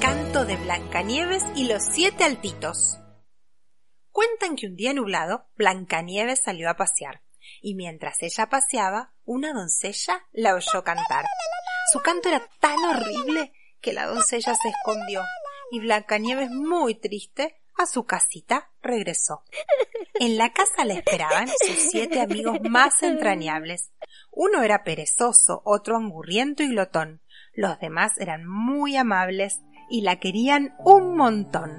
cuento de Blancanieves y los siete altitos. Cuentan que un día nublado, Blancanieves salió a pasear, y mientras ella paseaba, una doncella la oyó cantar. Su canto era tan horrible que la doncella se escondió, y Blancanieves, muy triste, a su casita regresó. En la casa la esperaban sus siete amigos más entrañables. Uno era perezoso, otro angurriento y glotón. Los demás eran muy amables y la querían un montón.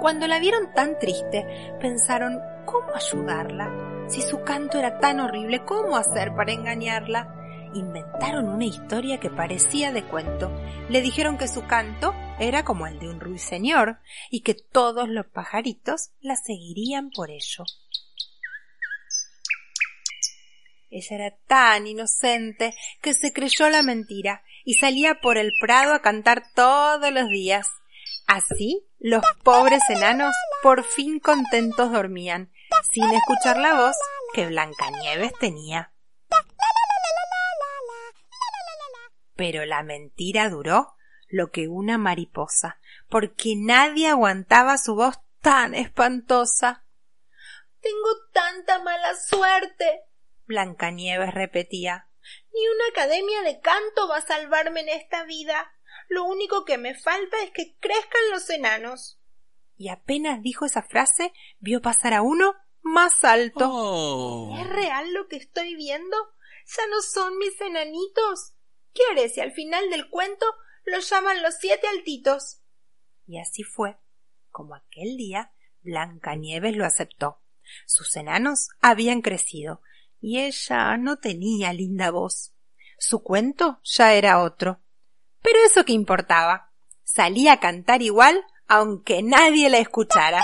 Cuando la vieron tan triste, pensaron cómo ayudarla. Si su canto era tan horrible, ¿cómo hacer para engañarla? Inventaron una historia que parecía de cuento. Le dijeron que su canto era como el de un ruiseñor y que todos los pajaritos la seguirían por ello. Ella era tan inocente que se creyó la mentira y salía por el prado a cantar todos los días. Así, los pobres enanos por fin contentos dormían, sin escuchar la voz que Blancanieves tenía. Pero la mentira duró lo que una mariposa, porque nadie aguantaba su voz tan espantosa. Tengo tanta mala suerte, Blancanieves repetía. Ni una academia de canto va a salvarme en esta vida. Lo único que me falta es que crezcan los enanos. Y apenas dijo esa frase, vio pasar a uno más alto. Oh. ¿Es real lo que estoy viendo? ¿Ya no son mis enanitos? ¿Qué haré si al final del cuento los llaman los siete altitos? Y así fue, como aquel día Blancanieves lo aceptó. Sus enanos habían crecido y ella no tenía linda voz. Su cuento ya era otro. Pero eso qué importaba. Salía a cantar igual aunque nadie la escuchara.